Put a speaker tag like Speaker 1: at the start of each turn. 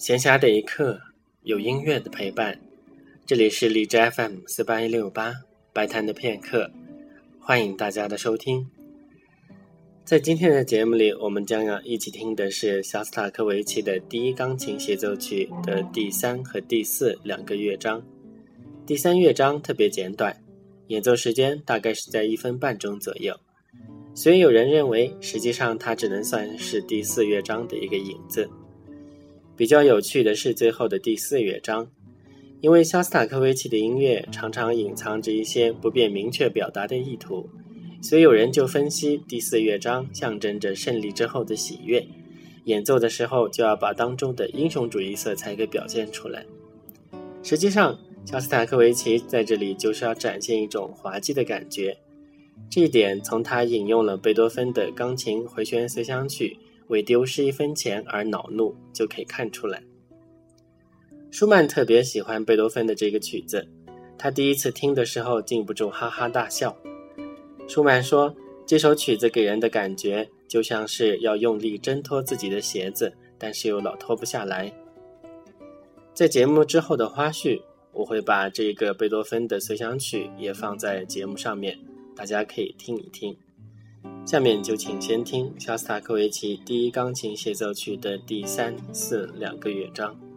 Speaker 1: 闲暇的一刻，有音乐的陪伴。这里是荔枝 FM 四八一六八白谈的片刻，欢迎大家的收听。在今天的节目里，我们将要一起听的是肖斯塔科维奇的第一钢琴协奏曲的第三和第四两个乐章。第三乐章特别简短，演奏时间大概是在一分半钟左右。虽有人认为，实际上它只能算是第四乐章的一个影子。比较有趣的是最后的第四乐章，因为肖斯塔科维奇的音乐常常隐藏着一些不便明确表达的意图，所以有人就分析第四乐章象征着胜利之后的喜悦，演奏的时候就要把当中的英雄主义色彩给表现出来。实际上，肖斯塔科维奇在这里就是要展现一种滑稽的感觉。这一点从他引用了贝多芬的钢琴回旋随想曲为丢失一分钱而恼怒就可以看出来。舒曼特别喜欢贝多芬的这个曲子，他第一次听的时候禁不住哈哈大笑。舒曼说，这首曲子给人的感觉就像是要用力挣脱自己的鞋子，但是又老脱不下来。在节目之后的花絮，我会把这个贝多芬的随想曲也放在节目上面。大家可以听一听，下面就请先听肖斯塔科维奇第一钢琴协奏曲的第三、四两个乐章。